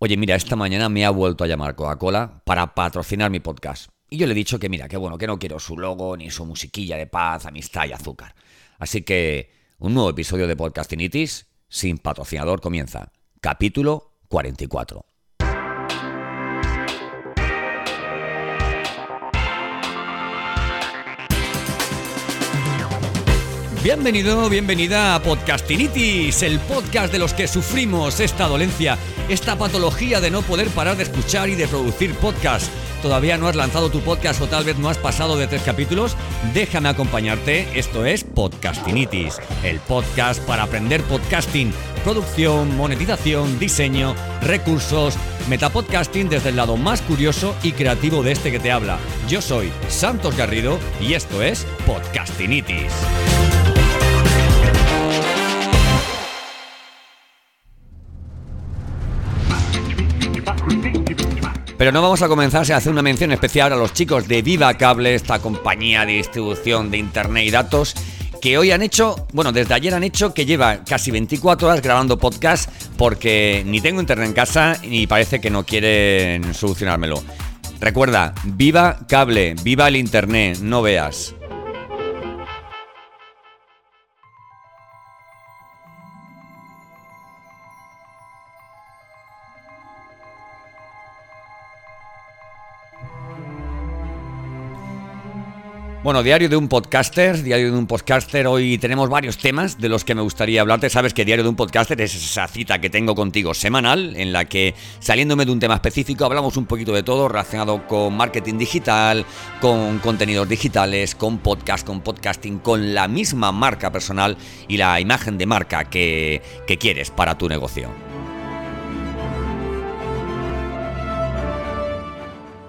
Oye, mira, esta mañana me ha vuelto a llamar Coca-Cola para patrocinar mi podcast. Y yo le he dicho que mira, que bueno, que no quiero su logo, ni su musiquilla de paz, amistad y azúcar. Así que un nuevo episodio de Podcastinitis sin patrocinador comienza. Capítulo 44. Bienvenido, bienvenida a Podcastinitis, el podcast de los que sufrimos esta dolencia, esta patología de no poder parar de escuchar y de producir podcast. ¿Todavía no has lanzado tu podcast o tal vez no has pasado de tres capítulos? Déjame acompañarte, esto es Podcastinitis, el podcast para aprender podcasting, producción, monetización, diseño, recursos, metapodcasting desde el lado más curioso y creativo de este que te habla. Yo soy Santos Garrido y esto es Podcastinitis. Pero no vamos a comenzar sin hacer una mención especial a los chicos de Viva Cable, esta compañía de distribución de internet y datos, que hoy han hecho, bueno, desde ayer han hecho que lleva casi 24 horas grabando podcast porque ni tengo internet en casa y parece que no quieren solucionármelo. Recuerda, viva cable, viva el internet, no veas. Bueno, diario de un podcaster, diario de un podcaster. Hoy tenemos varios temas de los que me gustaría hablarte. Sabes que diario de un podcaster es esa cita que tengo contigo semanal, en la que saliéndome de un tema específico hablamos un poquito de todo relacionado con marketing digital, con contenidos digitales, con podcast, con podcasting, con la misma marca personal y la imagen de marca que, que quieres para tu negocio.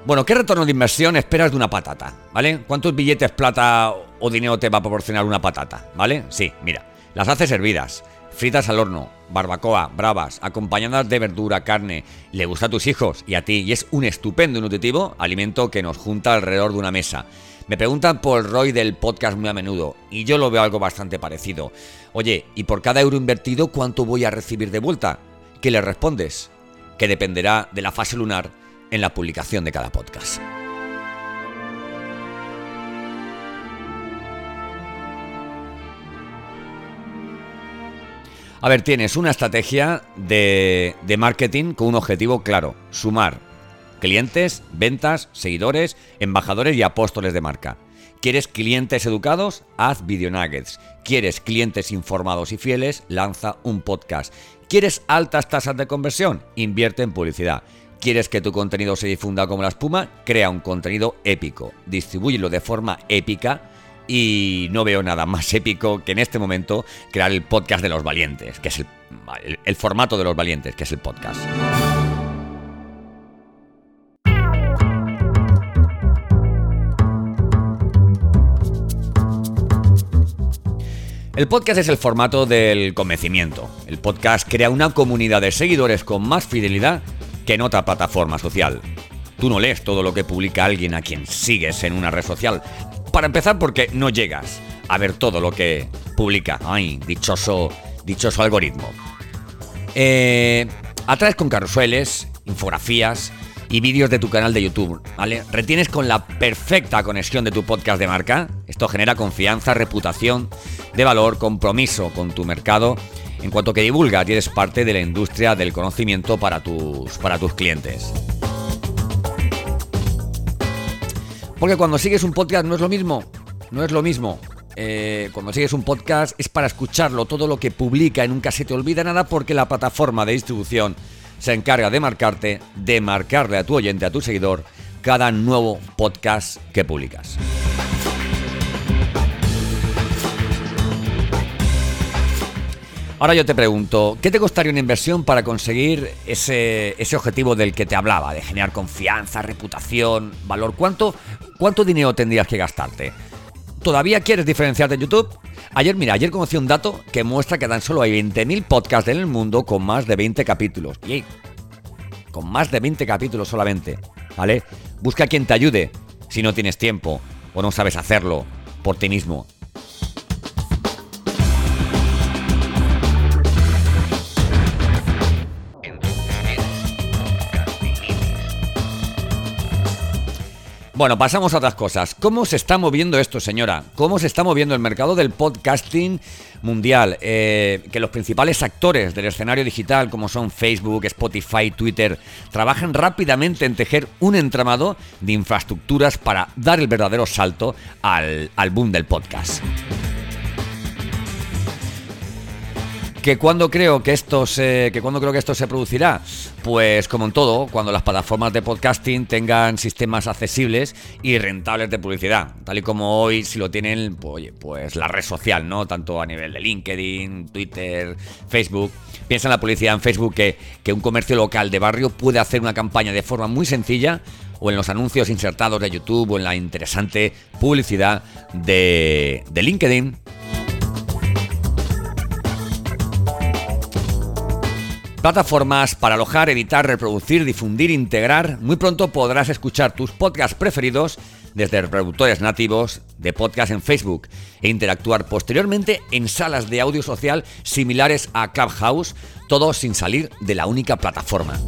Bueno, ¿qué retorno de inversión esperas de una patata? ¿Vale? ¿Cuántos billetes plata o dinero te va a proporcionar una patata? ¿Vale? Sí, mira, las haces hervidas, fritas al horno, barbacoa, bravas, acompañadas de verdura, carne, le gusta a tus hijos y a ti, y es un estupendo y nutritivo alimento que nos junta alrededor de una mesa. Me preguntan por ROI del podcast muy a menudo, y yo lo veo algo bastante parecido. Oye, ¿y por cada euro invertido cuánto voy a recibir de vuelta? ¿Qué le respondes? Que dependerá de la fase lunar en la publicación de cada podcast. A ver, tienes una estrategia de, de, marketing con un objetivo claro, sumar clientes, ventas, seguidores, embajadores y apóstoles de marca. ¿Quieres clientes educados? Haz video nuggets. ¿Quieres clientes informados y fieles? Lanza un podcast. ¿Quieres altas tasas de conversión? Invierte en publicidad. ¿Quieres que tu contenido se difunda como la espuma? Crea un contenido épico, distribúyelo de forma épica y no veo nada más épico que en este momento crear el podcast de los valientes, que es el, el formato de los valientes, que es el podcast. El podcast es el formato del convencimiento. El podcast crea una comunidad de seguidores con más fidelidad que en otra plataforma social. Tú no lees todo lo que publica alguien a quien sigues en una red social. Para empezar, porque no llegas a ver todo lo que publica. Ay, dichoso, dichoso algoritmo. Eh, atraes con carruseles, infografías y vídeos de tu canal de YouTube, ¿vale? Retienes con la perfecta conexión de tu podcast de marca. Esto genera confianza, reputación, de valor, compromiso con tu mercado en cuanto que divulgas y eres parte de la industria del conocimiento para tus, para tus clientes. Porque cuando sigues un podcast no es lo mismo, no es lo mismo. Eh, cuando sigues un podcast es para escucharlo, todo lo que publica en nunca se te olvida nada porque la plataforma de distribución se encarga de marcarte, de marcarle a tu oyente, a tu seguidor, cada nuevo podcast que publicas. Ahora yo te pregunto, ¿qué te costaría una inversión para conseguir ese, ese objetivo del que te hablaba, de generar confianza, reputación, valor? ¿Cuánto, ¿Cuánto dinero tendrías que gastarte? ¿Todavía quieres diferenciarte en YouTube? Ayer, mira, ayer conocí un dato que muestra que tan solo hay 20.000 podcasts en el mundo con más de 20 capítulos. Y con más de 20 capítulos solamente, ¿vale? Busca a quien te ayude si no tienes tiempo o no sabes hacerlo por ti mismo. Bueno, pasamos a otras cosas. ¿Cómo se está moviendo esto, señora? ¿Cómo se está moviendo el mercado del podcasting mundial? Eh, que los principales actores del escenario digital, como son Facebook, Spotify, Twitter, trabajan rápidamente en tejer un entramado de infraestructuras para dar el verdadero salto al, al boom del podcast. ¿Que cuando creo que esto se, que cuando creo que esto se producirá? Pues como en todo, cuando las plataformas de podcasting tengan sistemas accesibles y rentables de publicidad, tal y como hoy si lo tienen, pues, pues la red social, ¿no? Tanto a nivel de LinkedIn, Twitter, Facebook. Piensa en la publicidad en Facebook que, que un comercio local de barrio puede hacer una campaña de forma muy sencilla o en los anuncios insertados de YouTube o en la interesante publicidad de, de LinkedIn Plataformas para alojar, editar, reproducir, difundir, integrar. Muy pronto podrás escuchar tus podcasts preferidos desde reproductores nativos de podcast en Facebook e interactuar posteriormente en salas de audio social similares a Clubhouse, todo sin salir de la única plataforma.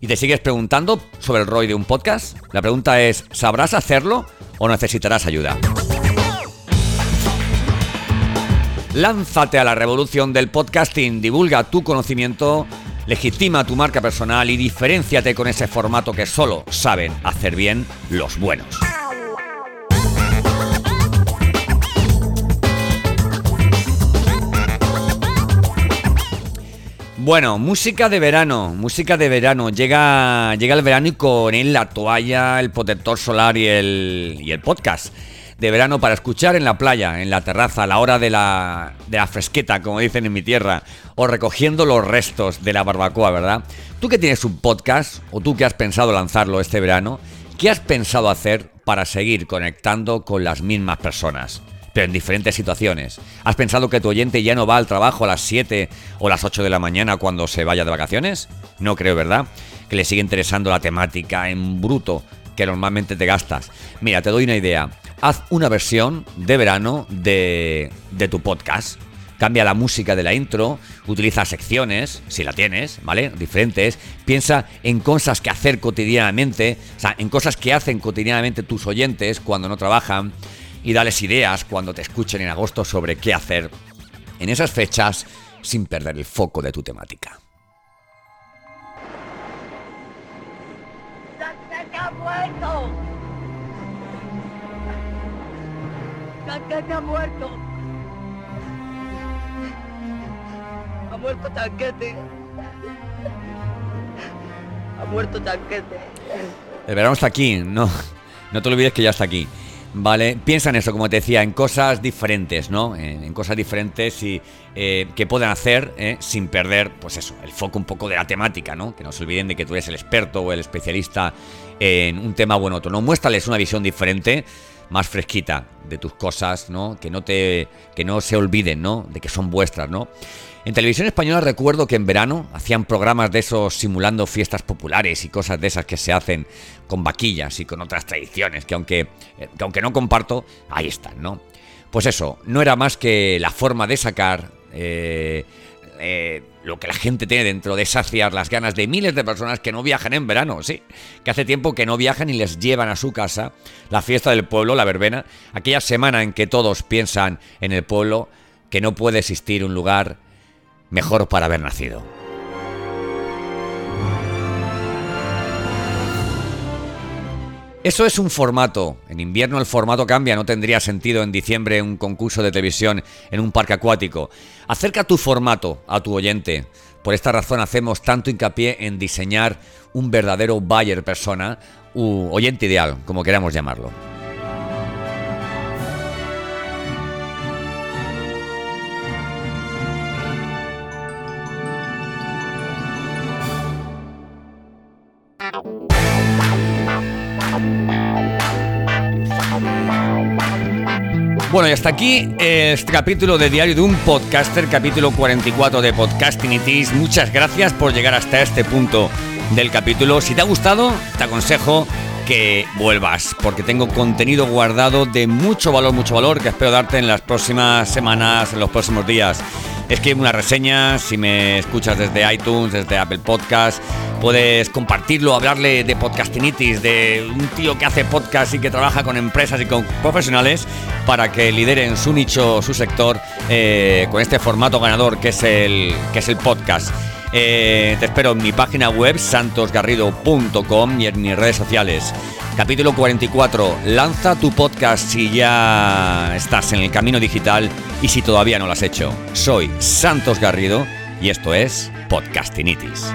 ¿Y te sigues preguntando sobre el ROI de un podcast? La pregunta es, ¿sabrás hacerlo o necesitarás ayuda? Lánzate a la revolución del podcasting, divulga tu conocimiento, legitima tu marca personal y diferenciate con ese formato que solo saben hacer bien los buenos. Bueno, música de verano, música de verano. Llega, llega el verano y con él la toalla, el protector solar y el, y el podcast de verano para escuchar en la playa, en la terraza, a la hora de la, de la fresqueta, como dicen en mi tierra, o recogiendo los restos de la barbacoa, ¿verdad? Tú que tienes un podcast, o tú que has pensado lanzarlo este verano, ¿qué has pensado hacer para seguir conectando con las mismas personas? pero en diferentes situaciones. ¿Has pensado que tu oyente ya no va al trabajo a las 7 o las 8 de la mañana cuando se vaya de vacaciones? No creo, ¿verdad? Que le sigue interesando la temática en bruto que normalmente te gastas. Mira, te doy una idea haz una versión de verano de, tu podcast. Cambia la música de la intro, utiliza secciones, si la tienes, ¿vale? Diferentes. Piensa en cosas que hacer cotidianamente, o sea, en cosas que hacen cotidianamente tus oyentes cuando no trabajan y dales ideas cuando te escuchen en agosto sobre qué hacer en esas fechas sin perder el foco de tu temática. Tanquete ha muerto. Ha muerto Tanquete. Ha muerto Tanquete. El verano está aquí, no, no te olvides que ya está aquí. Vale, piensa en eso, como te decía, en cosas diferentes, ¿no? En, cosas diferentes y eh, que puedan hacer eh, sin perder, pues eso, el foco un poco de la temática, ¿no? Que no se olviden de que tú eres el experto o el especialista en un tema o en otro, ¿no? Muéstrales una visión diferente más fresquita de tus cosas, ¿no? Que no te que no se olviden, ¿no? De que son vuestras, ¿no? En televisión española recuerdo que en verano hacían programas de esos simulando fiestas populares y cosas de esas que se hacen con vaquillas y con otras tradiciones que aunque, eh, que aunque no comparto, ahí están, ¿no? Pues eso, no era más que la forma de sacar eh, eh, lo que la gente tiene dentro de saciar las ganas de miles de personas que no viajan en verano, sí, que hace tiempo que no viajan y les llevan a su casa la fiesta del pueblo, la verbena, aquella semana en que todos piensan en el pueblo que no puede existir un lugar mejor para haber nacido. Eso es un formato. En invierno el formato cambia, no tendría sentido en diciembre un concurso de televisión en un parque acuático. Acerca tu formato a tu oyente. Por esta razón hacemos tanto hincapié en diseñar un verdadero buyer persona u oyente ideal, como queramos llamarlo. Bueno, y hasta aquí este capítulo de Diario de un Podcaster, capítulo 44 de Podcasting It Muchas gracias por llegar hasta este punto del capítulo. Si te ha gustado, te aconsejo que vuelvas, porque tengo contenido guardado de mucho valor, mucho valor, que espero darte en las próximas semanas, en los próximos días. Escribe una reseña si me escuchas desde iTunes, desde Apple Podcast. Puedes compartirlo, hablarle de podcastinitis, de un tío que hace podcast y que trabaja con empresas y con profesionales para que lideren su nicho, su sector, eh, con este formato ganador que es el, que es el podcast. Eh, te espero en mi página web santosgarrido.com y en mis redes sociales. Capítulo 44. Lanza tu podcast si ya estás en el camino digital y si todavía no lo has hecho. Soy Santos Garrido y esto es Podcastinitis.